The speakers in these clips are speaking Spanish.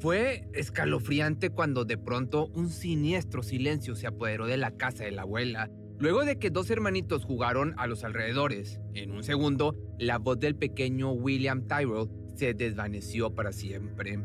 Fue escalofriante cuando de pronto un siniestro silencio se apoderó de la casa de la abuela, luego de que dos hermanitos jugaron a los alrededores. En un segundo, la voz del pequeño William Tyrell se desvaneció para siempre.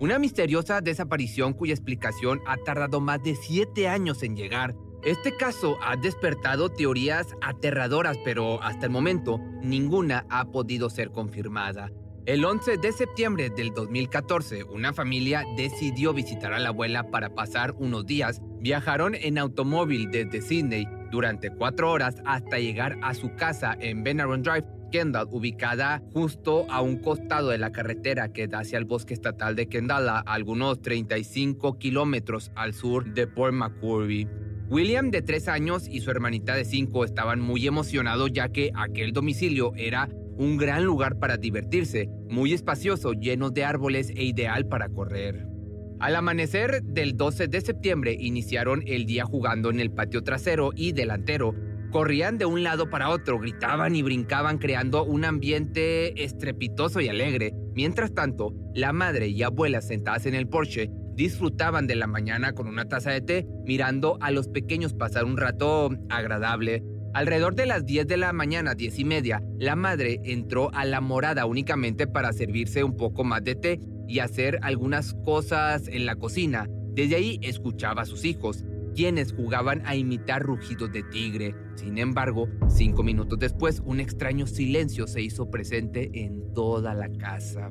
Una misteriosa desaparición cuya explicación ha tardado más de siete años en llegar. Este caso ha despertado teorías aterradoras, pero hasta el momento ninguna ha podido ser confirmada. El 11 de septiembre del 2014, una familia decidió visitar a la abuela para pasar unos días. Viajaron en automóvil desde Sydney durante cuatro horas hasta llegar a su casa en Benaron Drive, Kendall, ubicada justo a un costado de la carretera que da hacia el bosque estatal de Kendall, a algunos 35 kilómetros al sur de Port Macquarie. William, de tres años, y su hermanita de cinco estaban muy emocionados ya que aquel domicilio era un gran lugar para divertirse, muy espacioso, lleno de árboles e ideal para correr. Al amanecer del 12 de septiembre iniciaron el día jugando en el patio trasero y delantero. Corrían de un lado para otro, gritaban y brincaban creando un ambiente estrepitoso y alegre. Mientras tanto, la madre y abuela sentadas en el porche disfrutaban de la mañana con una taza de té, mirando a los pequeños pasar un rato agradable. Alrededor de las 10 de la mañana, 10 y media, la madre entró a la morada únicamente para servirse un poco más de té y hacer algunas cosas en la cocina. Desde ahí escuchaba a sus hijos, quienes jugaban a imitar rugidos de tigre. Sin embargo, cinco minutos después, un extraño silencio se hizo presente en toda la casa.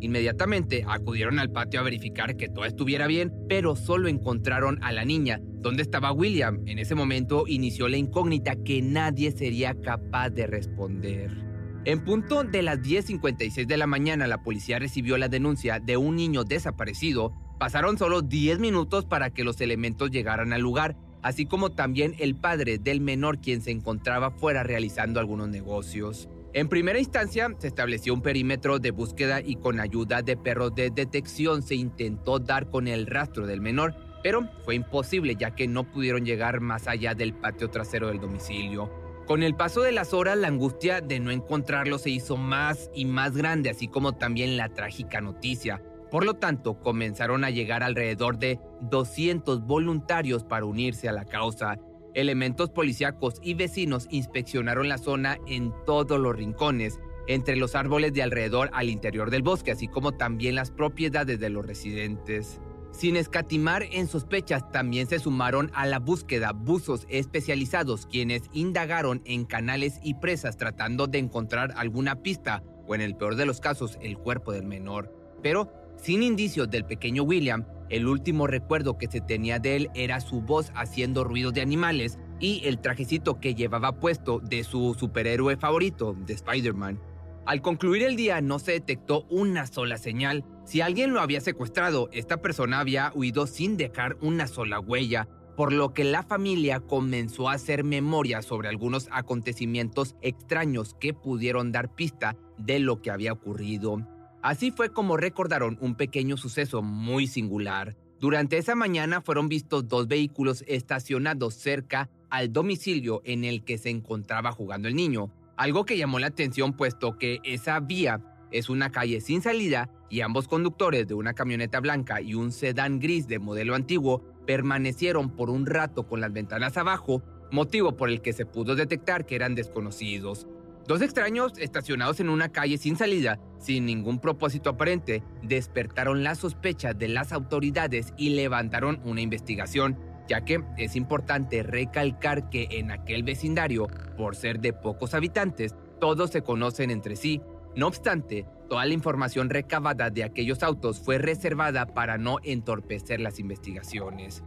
Inmediatamente acudieron al patio a verificar que todo estuviera bien, pero solo encontraron a la niña. ¿Dónde estaba William? En ese momento inició la incógnita que nadie sería capaz de responder. En punto de las 10.56 de la mañana, la policía recibió la denuncia de un niño desaparecido. Pasaron solo 10 minutos para que los elementos llegaran al lugar, así como también el padre del menor quien se encontraba fuera realizando algunos negocios. En primera instancia, se estableció un perímetro de búsqueda y con ayuda de perros de detección se intentó dar con el rastro del menor, pero fue imposible ya que no pudieron llegar más allá del patio trasero del domicilio. Con el paso de las horas, la angustia de no encontrarlo se hizo más y más grande, así como también la trágica noticia. Por lo tanto, comenzaron a llegar alrededor de 200 voluntarios para unirse a la causa Elementos policíacos y vecinos inspeccionaron la zona en todos los rincones, entre los árboles de alrededor al interior del bosque, así como también las propiedades de los residentes. Sin escatimar en sospechas, también se sumaron a la búsqueda buzos especializados quienes indagaron en canales y presas tratando de encontrar alguna pista o en el peor de los casos el cuerpo del menor. Pero sin indicios del pequeño William, el último recuerdo que se tenía de él era su voz haciendo ruidos de animales y el trajecito que llevaba puesto de su superhéroe favorito, de Spider-Man. Al concluir el día no se detectó una sola señal. Si alguien lo había secuestrado, esta persona había huido sin dejar una sola huella, por lo que la familia comenzó a hacer memoria sobre algunos acontecimientos extraños que pudieron dar pista de lo que había ocurrido. Así fue como recordaron un pequeño suceso muy singular. Durante esa mañana fueron vistos dos vehículos estacionados cerca al domicilio en el que se encontraba jugando el niño, algo que llamó la atención puesto que esa vía es una calle sin salida y ambos conductores de una camioneta blanca y un sedán gris de modelo antiguo permanecieron por un rato con las ventanas abajo, motivo por el que se pudo detectar que eran desconocidos. Dos extraños estacionados en una calle sin salida, sin ningún propósito aparente, despertaron las sospechas de las autoridades y levantaron una investigación, ya que es importante recalcar que en aquel vecindario, por ser de pocos habitantes, todos se conocen entre sí. No obstante, toda la información recabada de aquellos autos fue reservada para no entorpecer las investigaciones.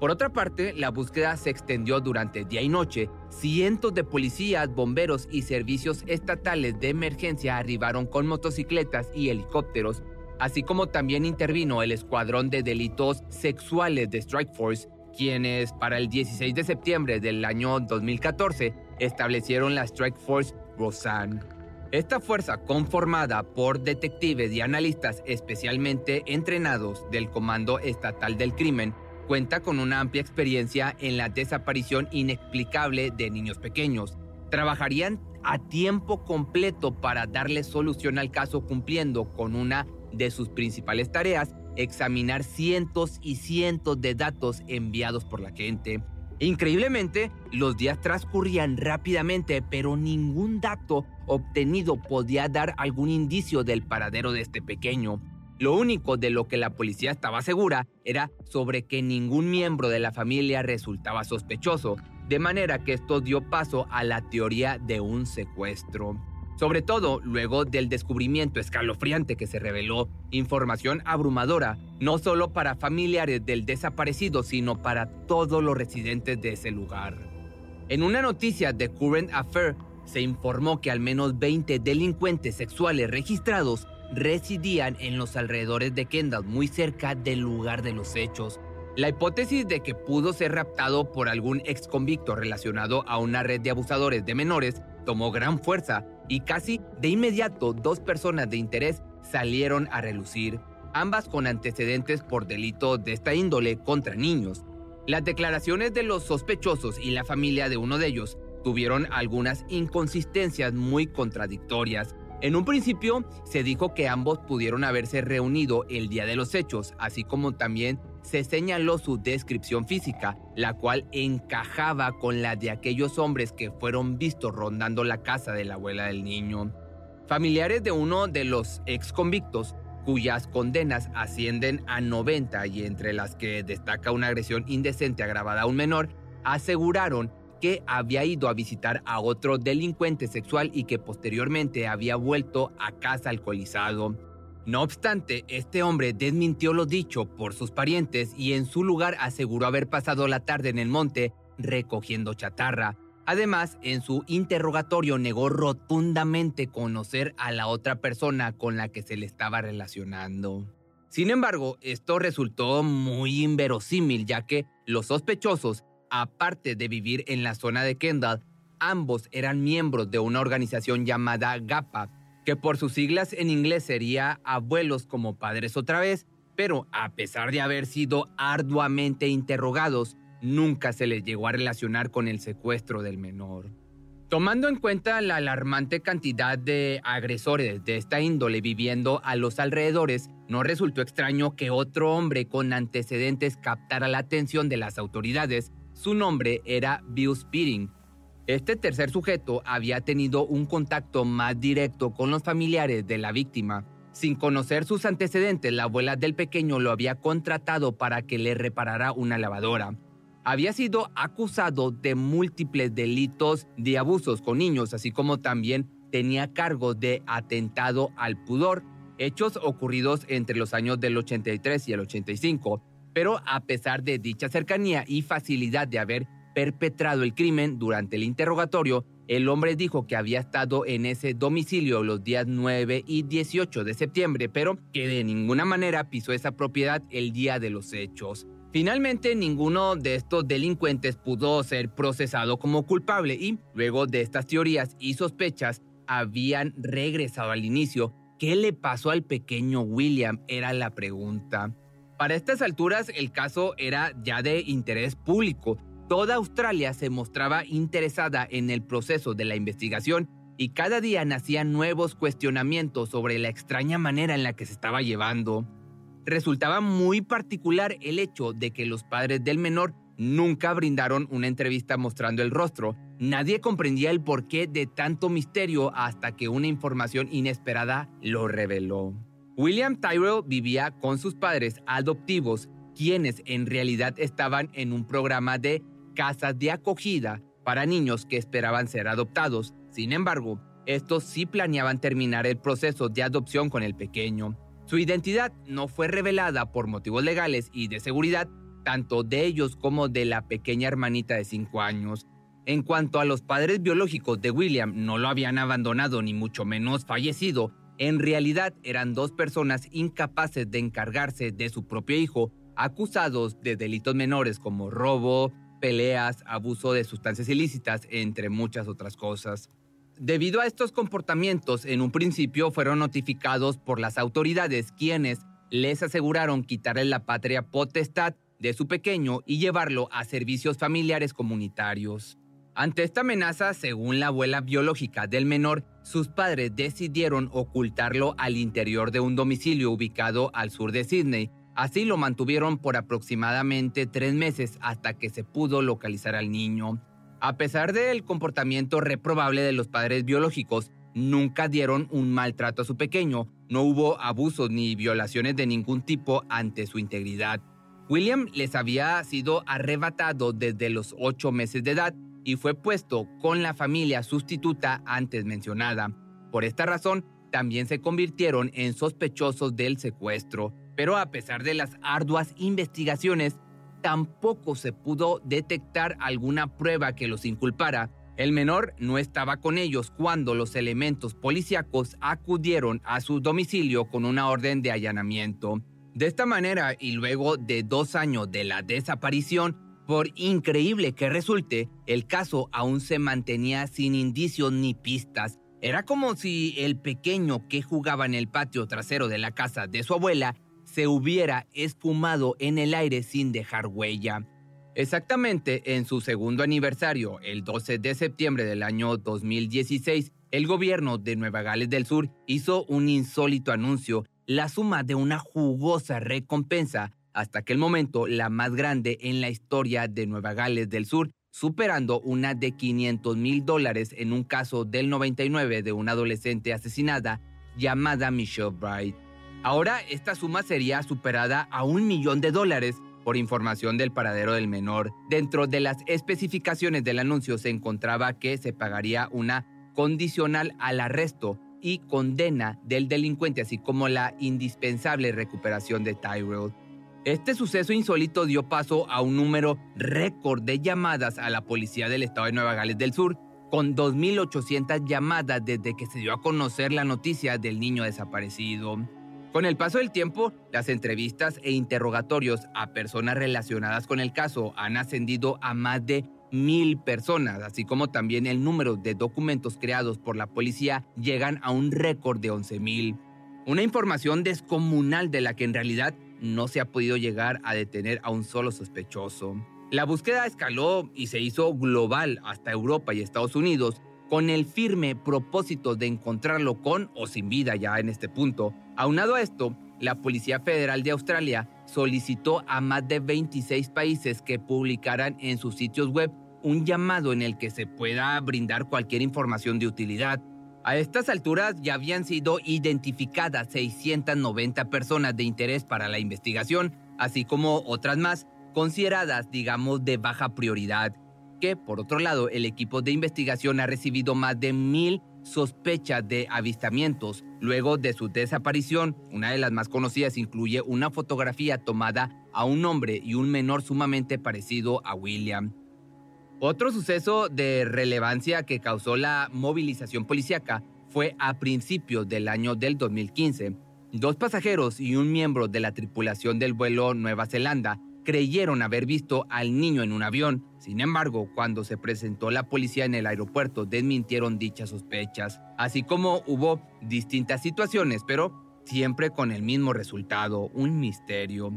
Por otra parte, la búsqueda se extendió durante día y noche. Cientos de policías, bomberos y servicios estatales de emergencia arribaron con motocicletas y helicópteros, así como también intervino el Escuadrón de Delitos Sexuales de Strike Force, quienes para el 16 de septiembre del año 2014 establecieron la Strike Force Rosanne. Esta fuerza, conformada por detectives y analistas especialmente entrenados del Comando Estatal del Crimen, cuenta con una amplia experiencia en la desaparición inexplicable de niños pequeños. Trabajarían a tiempo completo para darle solución al caso cumpliendo con una de sus principales tareas, examinar cientos y cientos de datos enviados por la gente. Increíblemente, los días transcurrían rápidamente, pero ningún dato obtenido podía dar algún indicio del paradero de este pequeño. Lo único de lo que la policía estaba segura era sobre que ningún miembro de la familia resultaba sospechoso, de manera que esto dio paso a la teoría de un secuestro. Sobre todo luego del descubrimiento escalofriante que se reveló información abrumadora, no solo para familiares del desaparecido, sino para todos los residentes de ese lugar. En una noticia de Current Affair se informó que al menos 20 delincuentes sexuales registrados residían en los alrededores de Kendall, muy cerca del lugar de los hechos. La hipótesis de que pudo ser raptado por algún ex convicto relacionado a una red de abusadores de menores tomó gran fuerza y casi de inmediato dos personas de interés salieron a relucir, ambas con antecedentes por delitos de esta índole contra niños. Las declaraciones de los sospechosos y la familia de uno de ellos tuvieron algunas inconsistencias muy contradictorias, en un principio se dijo que ambos pudieron haberse reunido el día de los hechos, así como también se señaló su descripción física, la cual encajaba con la de aquellos hombres que fueron vistos rondando la casa de la abuela del niño. Familiares de uno de los ex convictos, cuyas condenas ascienden a 90 y entre las que destaca una agresión indecente agravada a un menor, aseguraron que había ido a visitar a otro delincuente sexual y que posteriormente había vuelto a casa alcoholizado. No obstante, este hombre desmintió lo dicho por sus parientes y en su lugar aseguró haber pasado la tarde en el monte recogiendo chatarra. Además, en su interrogatorio negó rotundamente conocer a la otra persona con la que se le estaba relacionando. Sin embargo, esto resultó muy inverosímil ya que los sospechosos Aparte de vivir en la zona de Kendall, ambos eran miembros de una organización llamada GAPA, que por sus siglas en inglés sería Abuelos como Padres otra vez, pero a pesar de haber sido arduamente interrogados, nunca se les llegó a relacionar con el secuestro del menor. Tomando en cuenta la alarmante cantidad de agresores de esta índole viviendo a los alrededores, no resultó extraño que otro hombre con antecedentes captara la atención de las autoridades su nombre era Bill Speeding. Este tercer sujeto había tenido un contacto más directo con los familiares de la víctima. Sin conocer sus antecedentes, la abuela del pequeño lo había contratado para que le reparara una lavadora. Había sido acusado de múltiples delitos de abusos con niños, así como también tenía cargo de atentado al pudor, hechos ocurridos entre los años del 83 y el 85. Pero a pesar de dicha cercanía y facilidad de haber perpetrado el crimen durante el interrogatorio, el hombre dijo que había estado en ese domicilio los días 9 y 18 de septiembre, pero que de ninguna manera pisó esa propiedad el día de los hechos. Finalmente, ninguno de estos delincuentes pudo ser procesado como culpable y, luego de estas teorías y sospechas, habían regresado al inicio. ¿Qué le pasó al pequeño William? Era la pregunta. Para estas alturas el caso era ya de interés público. Toda Australia se mostraba interesada en el proceso de la investigación y cada día nacían nuevos cuestionamientos sobre la extraña manera en la que se estaba llevando. Resultaba muy particular el hecho de que los padres del menor nunca brindaron una entrevista mostrando el rostro, Nadie comprendía el porqué de tanto misterio hasta que una información inesperada lo reveló. William Tyrell vivía con sus padres adoptivos, quienes en realidad estaban en un programa de casas de acogida para niños que esperaban ser adoptados. Sin embargo, estos sí planeaban terminar el proceso de adopción con el pequeño. Su identidad no fue revelada por motivos legales y de seguridad, tanto de ellos como de la pequeña hermanita de 5 años. En cuanto a los padres biológicos de William, no lo habían abandonado ni mucho menos fallecido. En realidad eran dos personas incapaces de encargarse de su propio hijo, acusados de delitos menores como robo, peleas, abuso de sustancias ilícitas, entre muchas otras cosas. Debido a estos comportamientos, en un principio fueron notificados por las autoridades quienes les aseguraron quitarle la patria potestad de su pequeño y llevarlo a servicios familiares comunitarios. Ante esta amenaza, según la abuela biológica del menor, sus padres decidieron ocultarlo al interior de un domicilio ubicado al sur de Sydney. Así lo mantuvieron por aproximadamente tres meses hasta que se pudo localizar al niño. A pesar del comportamiento reprobable de los padres biológicos, nunca dieron un maltrato a su pequeño, no hubo abusos ni violaciones de ningún tipo ante su integridad. William les había sido arrebatado desde los ocho meses de edad y fue puesto con la familia sustituta antes mencionada. Por esta razón, también se convirtieron en sospechosos del secuestro, pero a pesar de las arduas investigaciones, tampoco se pudo detectar alguna prueba que los inculpara. El menor no estaba con ellos cuando los elementos policíacos acudieron a su domicilio con una orden de allanamiento. De esta manera, y luego de dos años de la desaparición, por increíble que resulte, el caso aún se mantenía sin indicios ni pistas. Era como si el pequeño que jugaba en el patio trasero de la casa de su abuela se hubiera esfumado en el aire sin dejar huella. Exactamente en su segundo aniversario, el 12 de septiembre del año 2016, el gobierno de Nueva Gales del Sur hizo un insólito anuncio, la suma de una jugosa recompensa hasta aquel momento la más grande en la historia de Nueva Gales del Sur, superando una de 500 mil dólares en un caso del 99 de una adolescente asesinada llamada Michelle Bright. Ahora esta suma sería superada a un millón de dólares por información del paradero del menor. Dentro de las especificaciones del anuncio se encontraba que se pagaría una condicional al arresto y condena del delincuente, así como la indispensable recuperación de Tyrell. Este suceso insólito dio paso a un número récord de llamadas a la policía del estado de Nueva Gales del Sur, con 2.800 llamadas desde que se dio a conocer la noticia del niño desaparecido. Con el paso del tiempo, las entrevistas e interrogatorios a personas relacionadas con el caso han ascendido a más de mil personas, así como también el número de documentos creados por la policía llegan a un récord de 11.000. Una información descomunal de la que en realidad no se ha podido llegar a detener a un solo sospechoso. La búsqueda escaló y se hizo global hasta Europa y Estados Unidos con el firme propósito de encontrarlo con o sin vida ya en este punto. Aunado a esto, la Policía Federal de Australia solicitó a más de 26 países que publicaran en sus sitios web un llamado en el que se pueda brindar cualquier información de utilidad a estas alturas ya habían sido identificadas 690 personas de interés para la investigación, así como otras más consideradas, digamos, de baja prioridad, que por otro lado el equipo de investigación ha recibido más de mil sospechas de avistamientos luego de su desaparición. Una de las más conocidas incluye una fotografía tomada a un hombre y un menor sumamente parecido a William. Otro suceso de relevancia que causó la movilización policíaca fue a principios del año del 2015. Dos pasajeros y un miembro de la tripulación del vuelo Nueva Zelanda creyeron haber visto al niño en un avión. Sin embargo, cuando se presentó la policía en el aeropuerto, desmintieron dichas sospechas, así como hubo distintas situaciones, pero siempre con el mismo resultado, un misterio.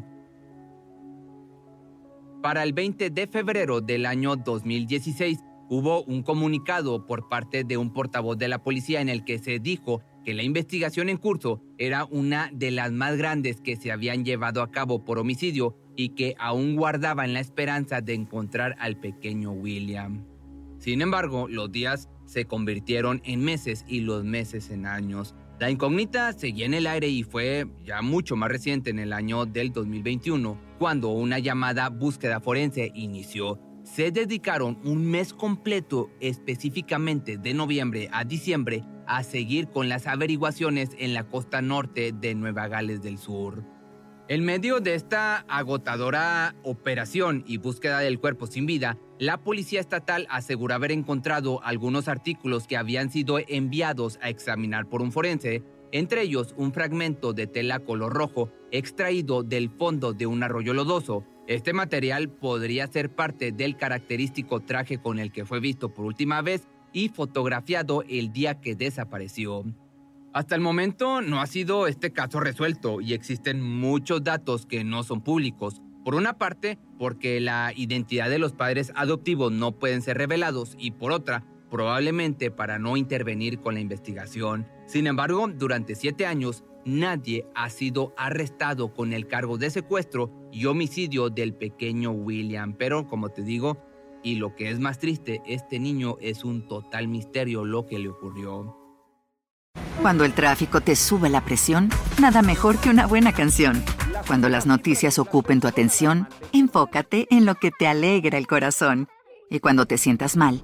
Para el 20 de febrero del año 2016 hubo un comunicado por parte de un portavoz de la policía en el que se dijo que la investigación en curso era una de las más grandes que se habían llevado a cabo por homicidio y que aún guardaban la esperanza de encontrar al pequeño William. Sin embargo, los días se convirtieron en meses y los meses en años. La incógnita seguía en el aire y fue ya mucho más reciente en el año del 2021, cuando una llamada búsqueda forense inició. Se dedicaron un mes completo, específicamente de noviembre a diciembre, a seguir con las averiguaciones en la costa norte de Nueva Gales del Sur. En medio de esta agotadora operación y búsqueda del cuerpo sin vida, la policía estatal asegura haber encontrado algunos artículos que habían sido enviados a examinar por un forense, entre ellos un fragmento de tela color rojo extraído del fondo de un arroyo lodoso. Este material podría ser parte del característico traje con el que fue visto por última vez y fotografiado el día que desapareció. Hasta el momento no ha sido este caso resuelto y existen muchos datos que no son públicos. Por una parte, porque la identidad de los padres adoptivos no pueden ser revelados y por otra, probablemente para no intervenir con la investigación. Sin embargo, durante siete años, nadie ha sido arrestado con el cargo de secuestro y homicidio del pequeño William. Pero, como te digo, y lo que es más triste, este niño es un total misterio lo que le ocurrió. Cuando el tráfico te sube la presión, nada mejor que una buena canción. Cuando las noticias ocupen tu atención, enfócate en lo que te alegra el corazón. Y cuando te sientas mal,